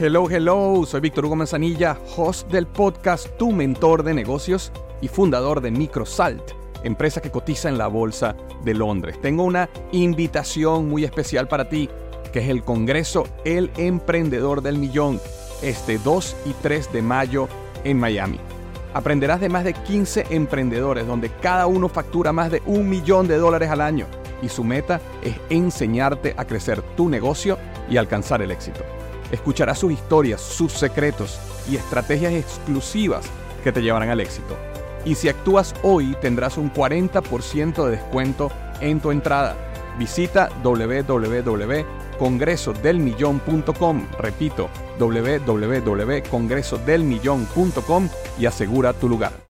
Hello, hello, soy Víctor Hugo Manzanilla, host del podcast Tu Mentor de Negocios y fundador de Microsalt, empresa que cotiza en la Bolsa de Londres. Tengo una invitación muy especial para ti, que es el Congreso El Emprendedor del Millón, este 2 y 3 de mayo en Miami. Aprenderás de más de 15 emprendedores donde cada uno factura más de un millón de dólares al año y su meta es enseñarte a crecer tu negocio y alcanzar el éxito. Escucharás sus historias, sus secretos y estrategias exclusivas que te llevarán al éxito. Y si actúas hoy tendrás un 40% de descuento en tu entrada. Visita www.congresodelmillón.com, repito, www.congresodelmillón.com y asegura tu lugar.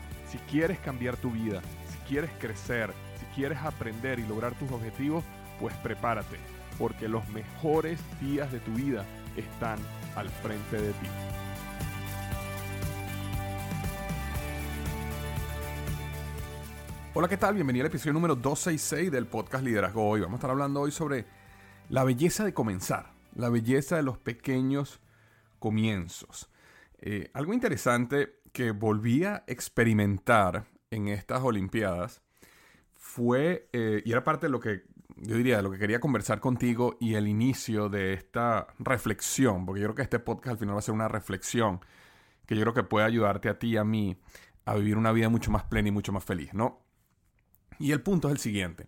Si quieres cambiar tu vida, si quieres crecer, si quieres aprender y lograr tus objetivos, pues prepárate, porque los mejores días de tu vida están al frente de ti. Hola, ¿qué tal? Bienvenido al episodio número 266 del podcast Liderazgo Hoy. Vamos a estar hablando hoy sobre la belleza de comenzar, la belleza de los pequeños comienzos. Eh, algo interesante que volví a experimentar en estas Olimpiadas fue, eh, y era parte de lo que yo diría, de lo que quería conversar contigo y el inicio de esta reflexión, porque yo creo que este podcast al final va a ser una reflexión que yo creo que puede ayudarte a ti y a mí a vivir una vida mucho más plena y mucho más feliz, ¿no? Y el punto es el siguiente.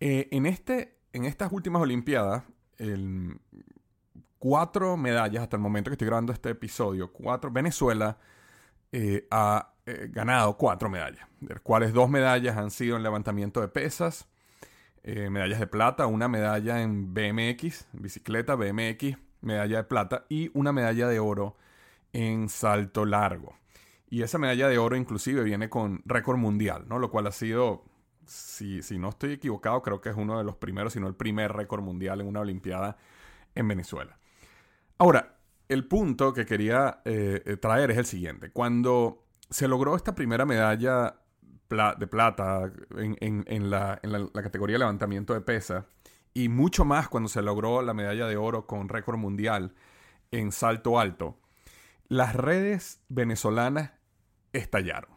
Eh, en, este, en estas últimas Olimpiadas, cuatro medallas hasta el momento que estoy grabando este episodio, cuatro, Venezuela eh, ha eh, ganado cuatro medallas, de las cuales dos medallas han sido en levantamiento de pesas, medallas de plata, una medalla en BMX, bicicleta, BMX, medalla de plata y una medalla de oro en salto largo. Y esa medalla de oro inclusive viene con récord mundial, ¿no? Lo cual ha sido si, si, no estoy equivocado, creo que es uno de los primeros, si no el primer récord mundial en una Olimpiada en Venezuela. Ahora, el punto que quería eh, traer es el siguiente. Cuando se logró esta primera medalla de plata en, la, la, categoría de levantamiento de pesa, y mucho más cuando se logró la medalla de oro con récord mundial en salto alto, las redes venezolanas estallaron.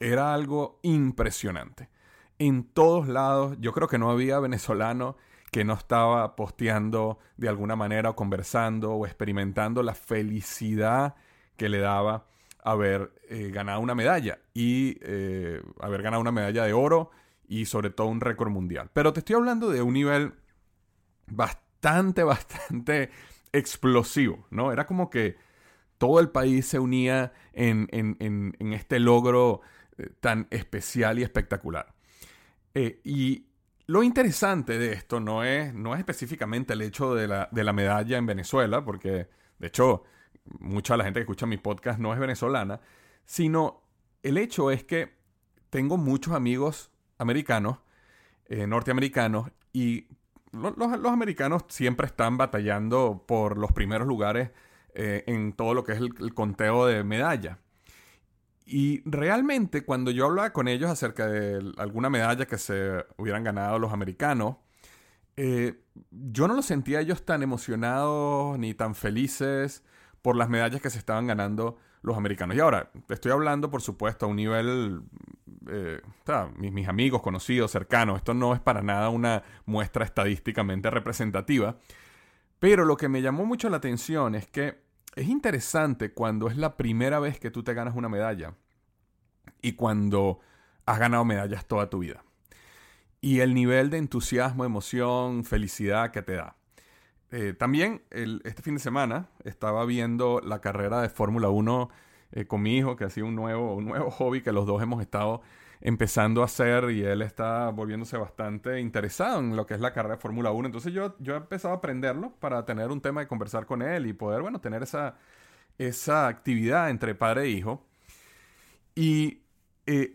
Era algo impresionante en todos lados. Yo creo que no había venezolano que no estaba posteando de alguna manera o conversando o experimentando la felicidad que le daba haber eh, ganado una medalla y eh, haber ganado una medalla de oro y sobre todo un récord mundial. Pero te estoy hablando de un nivel bastante, bastante explosivo, ¿no? Era como que todo el país se unía en, este logro eh, tan especial y espectacular. Y lo interesante de esto no es, no es específicamente el hecho de la, de la medalla en Venezuela, porque de hecho mucha de la gente que escucha mi podcast no es venezolana, sino el hecho es que tengo muchos amigos americanos, eh, norteamericanos, y los, los, americanos siempre están batallando por los primeros lugares eh, en todo lo que es el conteo de medallas. Y realmente cuando yo hablaba con ellos acerca de alguna medalla que se hubieran ganado los americanos, eh, yo no los sentía ellos tan emocionados ni tan felices por las medallas que se estaban ganando los americanos. Y ahora, estoy hablando, por supuesto, a un nivel, eh, mis, mis, amigos, conocidos, cercanos, esto no es para nada una muestra estadísticamente representativa, pero lo que me llamó mucho la atención es que es interesante cuando es la primera vez que tú te ganas una medalla y cuando has ganado medallas toda tu vida. Y el nivel de entusiasmo, emoción, felicidad que te da. Eh, también este fin de semana estaba viendo la carrera de Fórmula 1 eh, con mi hijo, que ha sido un nuevo, un nuevo hobby que los dos hemos estado empezando a hacer y él está volviéndose bastante interesado en lo que es la carrera de Fórmula 1. Entonces yo, yo he empezado a aprenderlo para tener un tema de conversar con él y poder, bueno, tener esa, esa actividad entre padre e hijo. Y eh,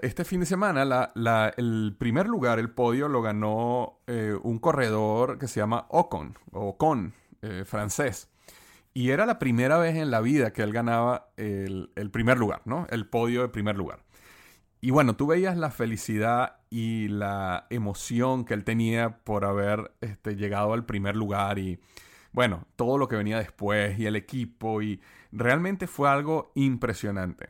este fin de semana el primer lugar, el podio, lo ganó eh, un corredor que se llama Ocon, o Con, eh, francés. Y era la primera vez en la vida que él ganaba el, primer lugar, ¿no? El podio de primer lugar. Y bueno, tú veías la felicidad y la emoción que él tenía por haber este, llegado al primer lugar y, bueno, todo lo que venía después y el equipo y realmente fue algo impresionante.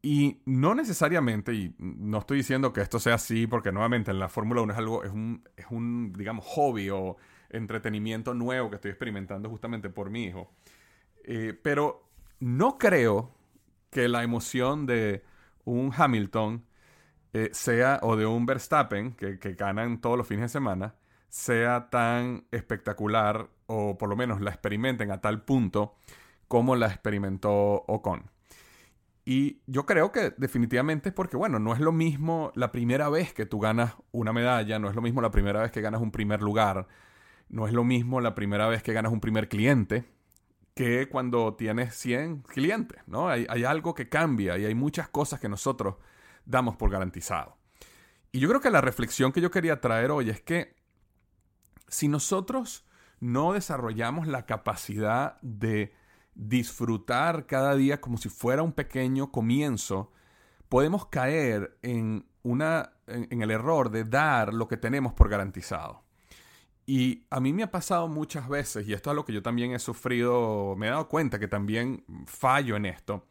Y no necesariamente, y no estoy diciendo que esto sea así, porque nuevamente en la Fórmula 1 es algo, es un, es un, digamos, hobby o entretenimiento nuevo que estoy experimentando justamente por mi hijo. Eh, pero no creo que la emoción de un Hamilton eh, sea, o de un Verstappen, que, que ganan todos los fines de semana, sea tan espectacular, o por lo menos la experimenten a tal punto como la experimentó Ocon. Y yo creo que definitivamente es porque, bueno, no es lo mismo la primera vez que tú ganas una medalla, no es lo mismo la primera vez que ganas un primer lugar, no es lo mismo la primera vez que ganas un primer cliente que cuando tienes 100 clientes, ¿no? Hay, algo que cambia y hay muchas cosas que nosotros damos por garantizado. Y yo creo que la reflexión que yo quería traer hoy es que si nosotros no desarrollamos la capacidad de disfrutar cada día como si fuera un pequeño comienzo, podemos caer en, una, en, el error de dar lo que tenemos por garantizado. Y a mí me ha pasado muchas veces, y esto es lo que yo también he sufrido, me he dado cuenta que también fallo en esto,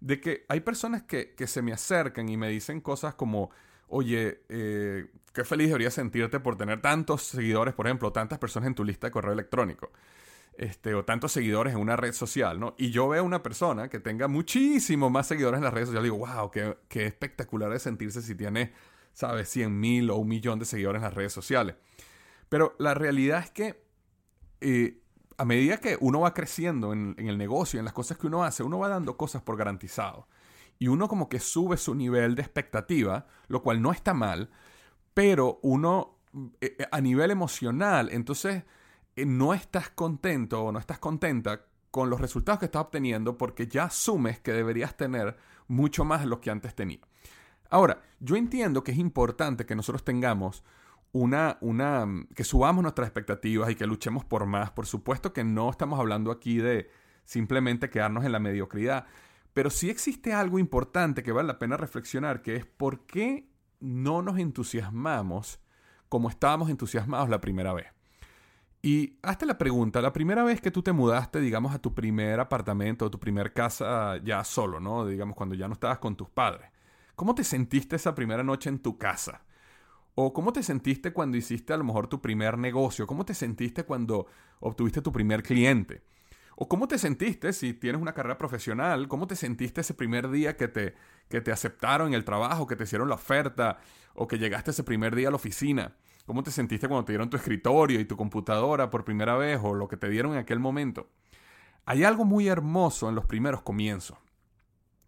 de que hay personas que, se me acercan y me dicen cosas como, oye, eh, qué feliz deberías sentirte por tener tantos seguidores, por ejemplo, tantas personas en tu lista de correo electrónico este, o tantos seguidores en una red social, ¿no? Y yo veo una persona que tenga muchísimo más seguidores en las redes sociales digo, wow, qué, qué espectacular es sentirse si tiene, ¿sabes?, 100 mil o un millón de seguidores en las redes sociales. Pero la realidad es que eh, a medida que uno va creciendo en, el negocio, en las cosas que uno hace, uno va dando cosas por garantizado. Y uno como que sube su nivel de expectativa, lo cual no está mal, pero uno eh, a nivel emocional, entonces eh, no estás contento o no estás contenta con los resultados que estás obteniendo porque ya asumes que deberías tener mucho más de lo que antes tenía. Ahora, yo entiendo que es importante que nosotros tengamos una, una, que subamos nuestras expectativas y que luchemos por más. Por supuesto que no estamos hablando aquí de simplemente quedarnos en la mediocridad, pero sí existe algo importante que vale la pena reflexionar, que es por qué no nos entusiasmamos como estábamos entusiasmados la primera vez. Y hazte la pregunta, la primera vez que tú te mudaste, digamos, a tu primer apartamento, o tu primer casa ya solo, ¿no? Digamos, cuando ya no estabas con tus padres. ¿Cómo te sentiste esa primera noche en tu casa? ¿O cómo te sentiste cuando hiciste a lo mejor tu primer negocio? ¿Cómo te sentiste cuando obtuviste tu primer cliente? ¿O cómo te sentiste si tienes una carrera profesional? ¿Cómo te sentiste ese primer día que te, que te aceptaron el trabajo, que te hicieron la oferta? ¿O que llegaste ese primer día a la oficina? ¿Cómo te sentiste cuando te dieron tu escritorio y tu computadora por primera vez o lo que te dieron en aquel momento? Hay algo muy hermoso en los primeros comienzos.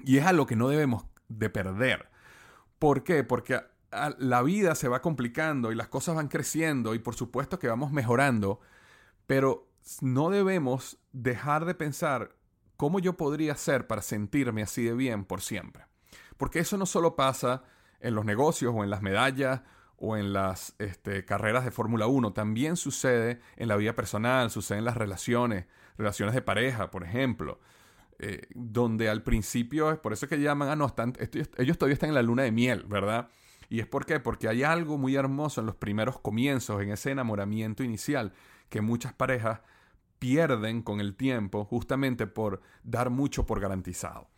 Y es algo que no debemos de perder. ¿Por qué? Porque la vida se va complicando y las cosas van creciendo y por supuesto que vamos mejorando, pero no debemos dejar de pensar cómo yo podría ser para sentirme así de bien por siempre. Porque eso no solo pasa en los negocios o en las medallas o en las este, carreras de Fórmula 1. También sucede en la vida personal, sucede en las relaciones, relaciones de pareja, por ejemplo. Eh, donde al principio es por eso que llaman, ah, no, están, ellos todavía están en la luna de miel, ¿verdad? ¿Y es por qué? Porque hay algo muy hermoso en los primeros comienzos, en ese enamoramiento inicial, que muchas parejas pierden con el tiempo justamente por dar mucho por garantizado.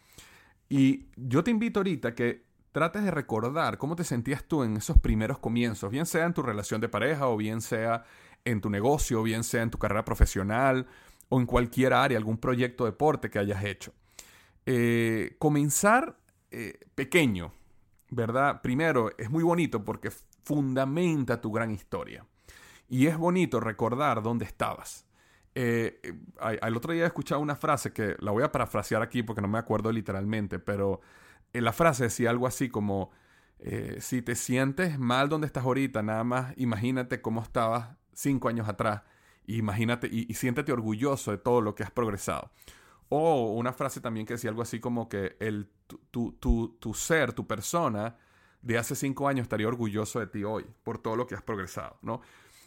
Y yo te invito ahorita que trates de recordar cómo te sentías tú en esos primeros comienzos, bien sea en tu relación de pareja o bien sea en tu negocio, o bien sea en tu carrera profesional o en cualquier área, algún proyecto de deporte que hayas hecho. Eh, comenzar eh, pequeño, ¿verdad? Primero, es muy bonito porque fundamenta tu gran historia. Y es bonito recordar dónde estabas. Eh, el otro día he escuchado una frase que la voy a parafrasear aquí porque no me acuerdo literalmente, pero la frase decía algo así como, si te sientes mal donde estás ahorita, nada más imagínate cómo estabas cinco años atrás. Imagínate y, siéntete orgulloso de todo lo que has progresado. O una frase también que decía algo así como que el, tu, tu, tu, ser, tu persona de hace cinco años estaría orgulloso de ti hoy por todo lo que has progresado, ¿no?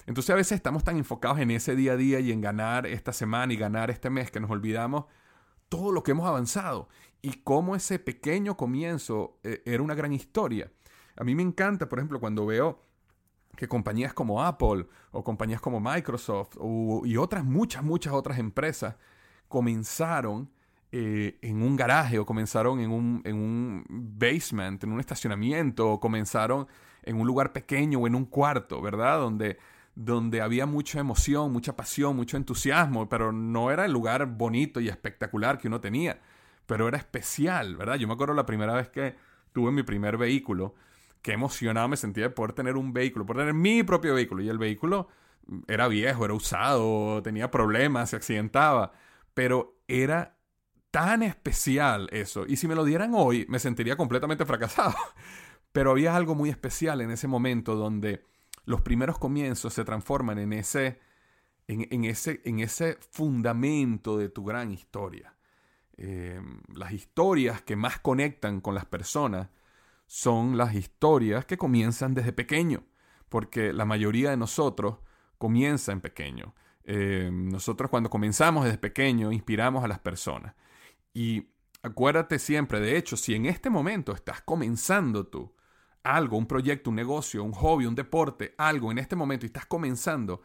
Entonces a veces estamos tan enfocados en ese día a día y en ganar esta semana y ganar este mes que nos olvidamos todo lo que hemos avanzado y cómo ese pequeño comienzo eh, era una gran historia. A mí me encanta, por ejemplo, cuando veo que compañías como Apple o compañías como Microsoft y otras, muchas, muchas otras empresas comenzaron eh, en un garaje o comenzaron en un, en un basement, en un estacionamiento o comenzaron en un lugar pequeño o en un cuarto, ¿verdad? Donde, donde había mucha emoción, mucha pasión, mucho entusiasmo, pero no era el lugar bonito y espectacular que uno tenía, pero era especial, ¿verdad? Yo me acuerdo la primera vez que tuve mi primer vehículo, qué emocionado me sentía de poder tener un vehículo, poder tener mi propio vehículo. Y el vehículo era viejo, era usado, tenía problemas, se accidentaba. Pero era tan especial eso. Y si me lo dieran hoy, me sentiría completamente fracasado. Pero había algo muy especial en ese momento donde los primeros comienzos se transforman en ese, en, ese, en ese fundamento de tu gran historia. Eh, las historias que más conectan con las personas son las historias que comienzan desde pequeño, porque la mayoría de nosotros comienza en pequeño. Eh, nosotros cuando comenzamos desde pequeño inspiramos a las personas. Y acuérdate siempre, de hecho, si en este momento estás comenzando tú algo, un proyecto, un negocio, un hobby, un deporte, algo en este momento y estás comenzando,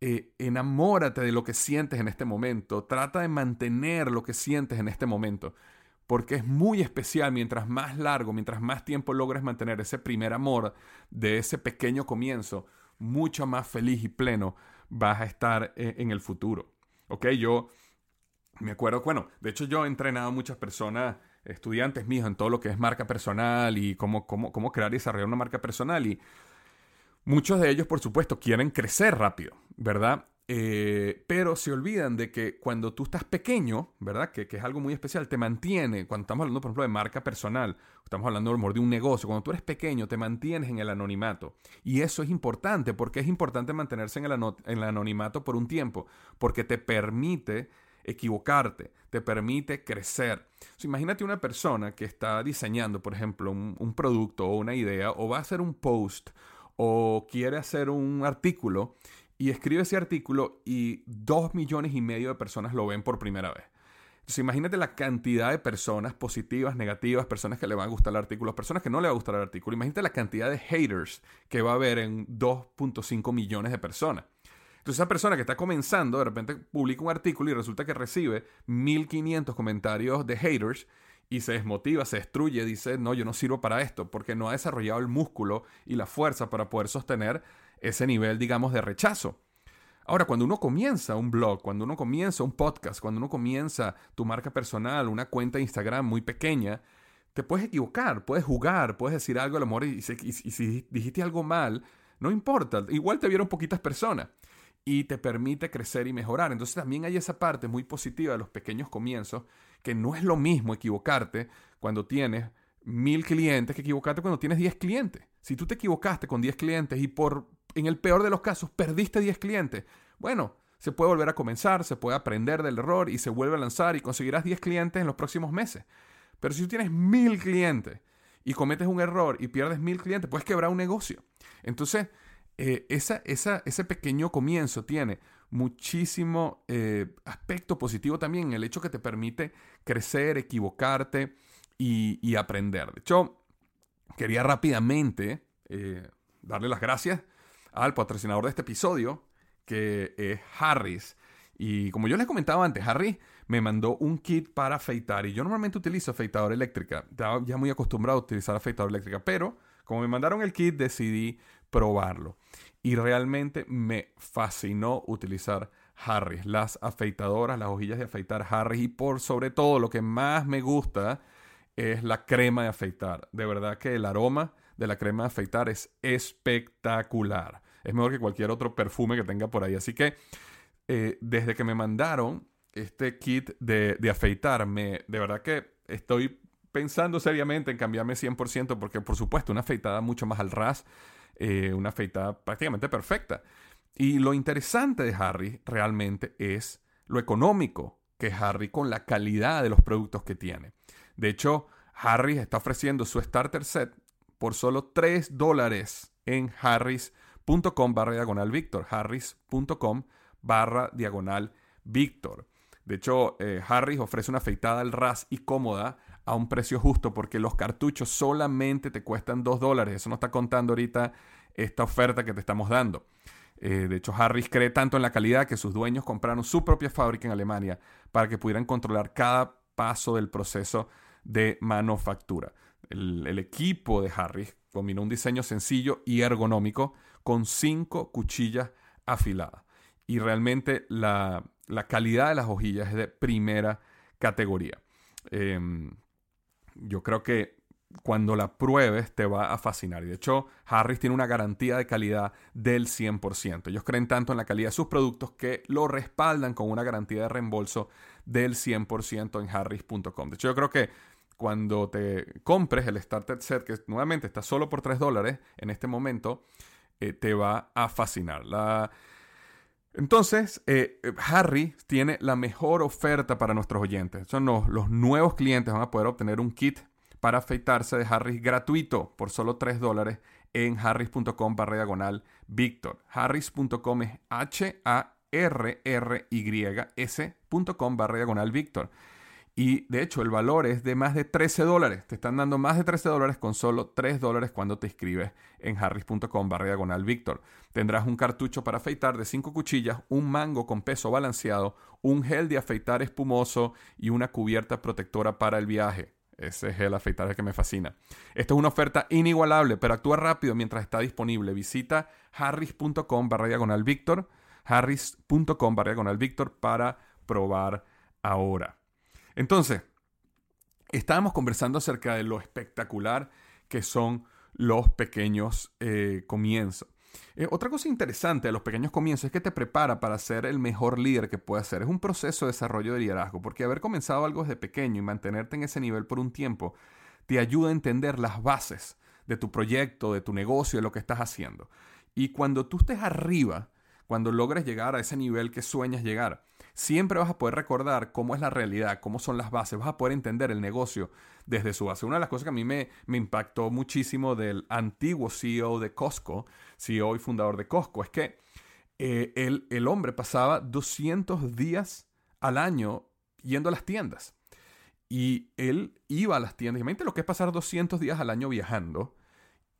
eh, enamórate de lo que sientes en este momento, trata de mantener lo que sientes en este momento porque es muy especial mientras más largo, mientras más tiempo logres mantener ese primer amor de ese pequeño comienzo, mucho más feliz y pleno vas a estar eh, en el futuro. ¿Ok? Yo me acuerdo, bueno, de hecho yo he entrenado a muchas personas, estudiantes míos, en todo lo que es marca personal y cómo, cómo, cómo crear y desarrollar una marca personal y muchos de ellos, por supuesto, quieren crecer rápido, ¿verdad? Eh, pero se olvidan de que cuando tú estás pequeño, ¿verdad? Que, es algo muy especial, te mantiene, cuando estamos hablando, por ejemplo, de marca personal, estamos hablando a de un negocio, cuando tú eres pequeño, te mantienes en el anonimato. Y eso es importante, porque es importante mantenerse en el, anonimato por un tiempo, porque te permite equivocarte, te permite crecer. imagínate una persona que está diseñando, por ejemplo, un producto o una idea, o va a hacer un post, o quiere hacer un artículo y escribe ese artículo y dos millones y medio de personas lo ven por primera vez. Entonces imagínate la cantidad de personas positivas, negativas, personas que le van a gustar el artículo, personas que no le va a gustar el artículo. Imagínate la cantidad de haters que va a haber en 2.5 millones de personas. Entonces esa persona que está comenzando, de repente publica un artículo y resulta que recibe 1500 comentarios de haters y se desmotiva, se destruye, dice, no, yo no sirvo para esto, porque no ha desarrollado el músculo y la fuerza para poder sostener ese nivel, digamos, de rechazo. Ahora, cuando uno comienza un blog, cuando uno comienza un podcast, cuando uno comienza tu marca personal, una cuenta de Instagram muy pequeña, te puedes equivocar, puedes jugar, puedes decir algo al amor y, si dijiste algo mal, no importa, igual te vieron poquitas personas y te permite crecer y mejorar. Entonces también hay esa parte muy positiva de los pequeños comienzos, que no es lo mismo equivocarte cuando tienes mil clientes que equivocarte cuando tienes 10 clientes. Si tú te equivocaste con 10 clientes y por en el peor de los casos, perdiste 10 clientes. Bueno, se puede volver a comenzar, se puede aprender del error y se vuelve a lanzar y conseguirás 10 clientes en los próximos meses. Pero si tú tienes mil clientes y cometes un error y pierdes mil clientes, puedes quebrar un negocio. Entonces, eh, esa, ese pequeño comienzo tiene muchísimo eh, aspecto positivo también, el hecho que te permite crecer, equivocarte y, aprender. De hecho, quería rápidamente eh, darle las gracias al patrocinador de este episodio, que es Harris. Y como yo les comentaba antes, Harry me mandó un kit para afeitar. Y yo normalmente utilizo afeitadora eléctrica. Estaba ya muy acostumbrado a utilizar afeitadora eléctrica. Pero como me mandaron el kit, decidí probarlo. Y realmente me fascinó utilizar Harris, las afeitadoras, las hojillas de afeitar Harris. Y por sobre todo, lo que más me gusta es la crema de afeitar. De verdad que el aroma de la crema de afeitar es espectacular. Es mejor que cualquier otro perfume que tenga por ahí. Así que eh, desde que me mandaron este kit de, de afeitar, de verdad que estoy pensando seriamente en cambiarme 100% porque por supuesto una afeitada mucho más al ras, eh, una afeitada prácticamente perfecta. Y lo interesante de Harry realmente es lo económico que es Harry con la calidad de los productos que tiene. De hecho, Harry está ofreciendo su starter set por solo 3 dólares en harris.com barra diagonal Victor. harris.com barra diagonal Victor. De hecho, eh, Harris ofrece una afeitada al ras y cómoda a un precio justo porque los cartuchos solamente te cuestan 2 dólares. Eso no está contando ahorita esta oferta que te estamos dando. Eh, de hecho, Harris cree tanto en la calidad que sus dueños compraron su propia fábrica en Alemania para que pudieran controlar cada paso del proceso de manufactura. El, equipo de Harris combinó un diseño sencillo y ergonómico con cinco cuchillas afiladas. Y realmente la, calidad de las hojillas es de primera categoría. Em, yo creo que cuando la pruebes te va a fascinar. Y de hecho, Harris tiene una garantía de calidad del 100%. Ellos creen tanto en la calidad de sus productos que lo respaldan con una garantía de reembolso del 100% en harris.com. De hecho, yo creo que cuando te compres el Starter Set, que nuevamente está solo por 3 dólares en este momento, eh, te va a fascinar. Entonces, eh, Harry tiene la mejor oferta para nuestros oyentes. Son los, los nuevos clientes van a poder obtener un kit para afeitarse de Harris gratuito por solo 3 dólares en harris.com barra diagonal Víctor. Harris.com es H-A-R-R-Y-S.com barra diagonal Víctor. Y de hecho el valor es de más de 13 dólares. Te están dando más de 13 dólares con solo 3 dólares cuando te inscribes en harris.com barra Víctor. Tendrás un cartucho para afeitar de 5 cuchillas, un mango con peso balanceado, un gel de afeitar espumoso y una cubierta protectora para el viaje. Ese es el afeitar que me fascina. Esto es una oferta inigualable, pero actúa rápido mientras está disponible. Visita harris.com barra Víctor, harris.com barra Víctor para probar ahora. Entonces, estábamos conversando acerca de lo espectacular que son los pequeños eh, comienzos. Eh, otra cosa interesante de los pequeños comienzos es que te prepara para ser el mejor líder que puedas ser. Es un proceso de desarrollo de liderazgo, porque haber comenzado algo desde pequeño y mantenerte en ese nivel por un tiempo te ayuda a entender las bases de tu proyecto, de tu negocio, de lo que estás haciendo. Y cuando tú estés arriba, cuando logres llegar a ese nivel que sueñas llegar, siempre vas a poder recordar cómo es la realidad, cómo son las bases, vas a poder entender el negocio desde su base. Una de las cosas que a mí me, me impactó muchísimo del antiguo CEO de Costco, CEO y fundador de Costco, es que eh, el, el hombre pasaba 200 días al año yendo a las tiendas. Y él iba a las tiendas. Imagínate lo que es pasar 200 días al año viajando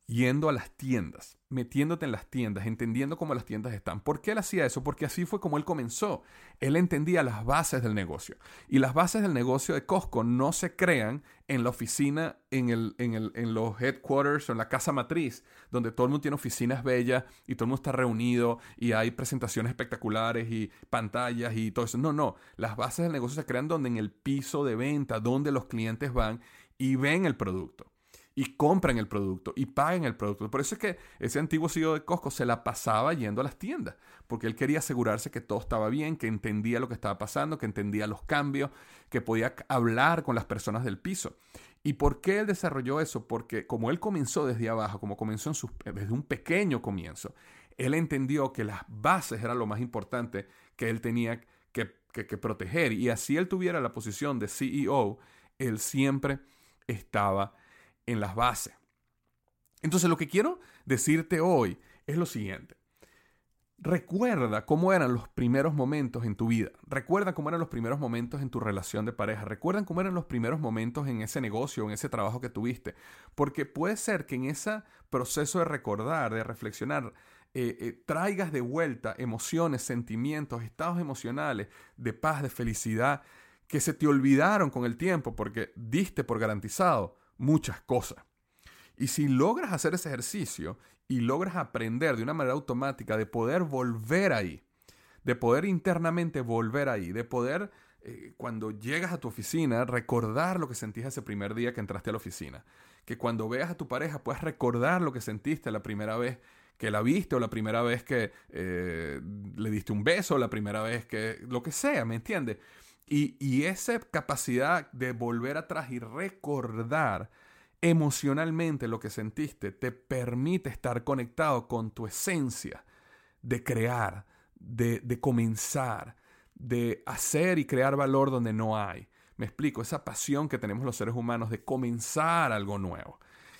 yendo a las tiendas, metiéndote en las tiendas, entendiendo cómo las tiendas están. ¿Por qué él hacía eso? Porque así fue como él comenzó. Él entendía las bases del negocio. Y las bases del negocio de Costco no se crean en la oficina, en, el, en, el, en los headquarters o en la casa matriz, donde todo el mundo tiene oficinas bellas y todo el mundo está reunido y hay presentaciones espectaculares y pantallas y todo eso. No, no. Las bases del negocio se crean donde en el piso de venta, donde los clientes van y ven el producto y compran el producto y pagan el producto. Por eso es que ese antiguo CEO de Costco se la pasaba yendo a las tiendas, porque él quería asegurarse que todo estaba bien, que entendía lo que estaba pasando, que entendía los cambios, que podía hablar con las personas del piso. ¿Y por qué él desarrolló eso? Porque como él comenzó desde abajo, como comenzó desde un pequeño comienzo, él entendió que las bases eran lo más importante que él tenía que, que proteger. Y así él tuviera la posición de CEO, él siempre estaba en las bases. Entonces lo que quiero decirte hoy es lo siguiente. Recuerda cómo eran los primeros momentos en tu vida. Recuerda cómo eran los primeros momentos en tu relación de pareja. Recuerda cómo eran los primeros momentos en ese negocio, en ese trabajo que tuviste. Porque puede ser que en ese proceso de recordar, de reflexionar, eh, eh, traigas de vuelta emociones, sentimientos, estados emocionales de paz, de felicidad, que se te olvidaron con el tiempo porque diste por garantizado muchas cosas. Y si logras hacer ese ejercicio y logras aprender de una manera automática de poder volver ahí, de poder internamente volver ahí, de poder eh, cuando llegas a tu oficina recordar lo que sentiste ese primer día que entraste a la oficina. Que cuando veas a tu pareja puedas recordar lo que sentiste la primera vez que la viste o la primera vez que eh, le diste un beso, la primera vez que lo que sea, ¿me entiendes? Y, esa capacidad de volver atrás y recordar emocionalmente lo que sentiste te permite estar conectado con tu esencia de crear, de, de, comenzar, de hacer y crear valor donde no hay. Me explico, esa pasión que tenemos los seres humanos de comenzar algo nuevo.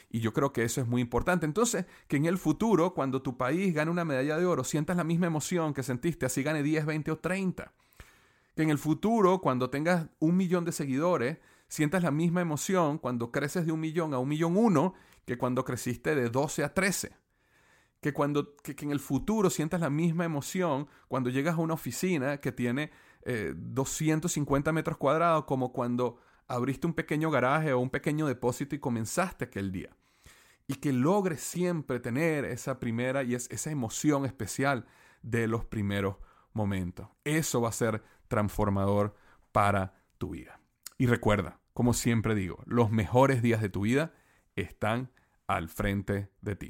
Y yo creo que eso es muy importante. Entonces, que en el futuro, cuando tu país gane una medalla de oro, sientas la misma emoción que sentiste, así gane 10, 20 o 30. Que en el futuro, cuando tengas un millón de seguidores, sientas la misma emoción cuando creces de un millón a un millón uno que cuando creciste de 12 a 13. Que, cuando, que, en el futuro sientas la misma emoción cuando llegas a una oficina que tiene 250 eh, metros cuadrados como cuando abriste un pequeño garaje o un pequeño depósito y comenzaste aquel día. Y que logres siempre tener esa primera y es, esa emoción especial de los primeros momentos. Eso va a ser transformador para tu vida. Y recuerda, como siempre digo, los mejores días de tu vida están al frente de ti.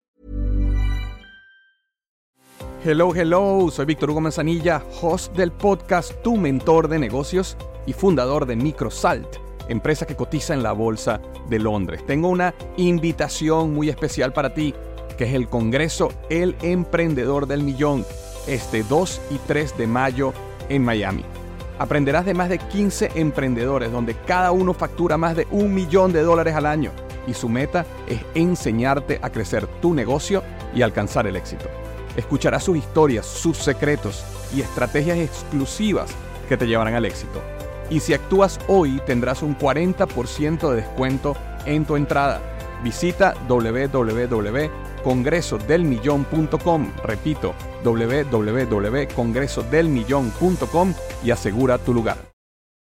Hello, hello, soy Víctor Hugo Manzanilla, host del podcast Tu Mentor de Negocios y fundador de Microsalt, empresa que cotiza en la Bolsa de Londres. Tengo una invitación muy especial para ti, que es el Congreso El Emprendedor del Millón, este 2 y 3 de mayo en Miami. Aprenderás de más de 15 emprendedores, donde cada uno factura más de un millón de dólares al año y su meta es enseñarte a crecer tu negocio y alcanzar el éxito. Escucharás sus historias, sus secretos y estrategias exclusivas que te llevarán al éxito. Y si actúas hoy tendrás un 40% de descuento en tu entrada. Visita www.congresodelmillón.com, repito, www.congresodelmillón.com y asegura tu lugar.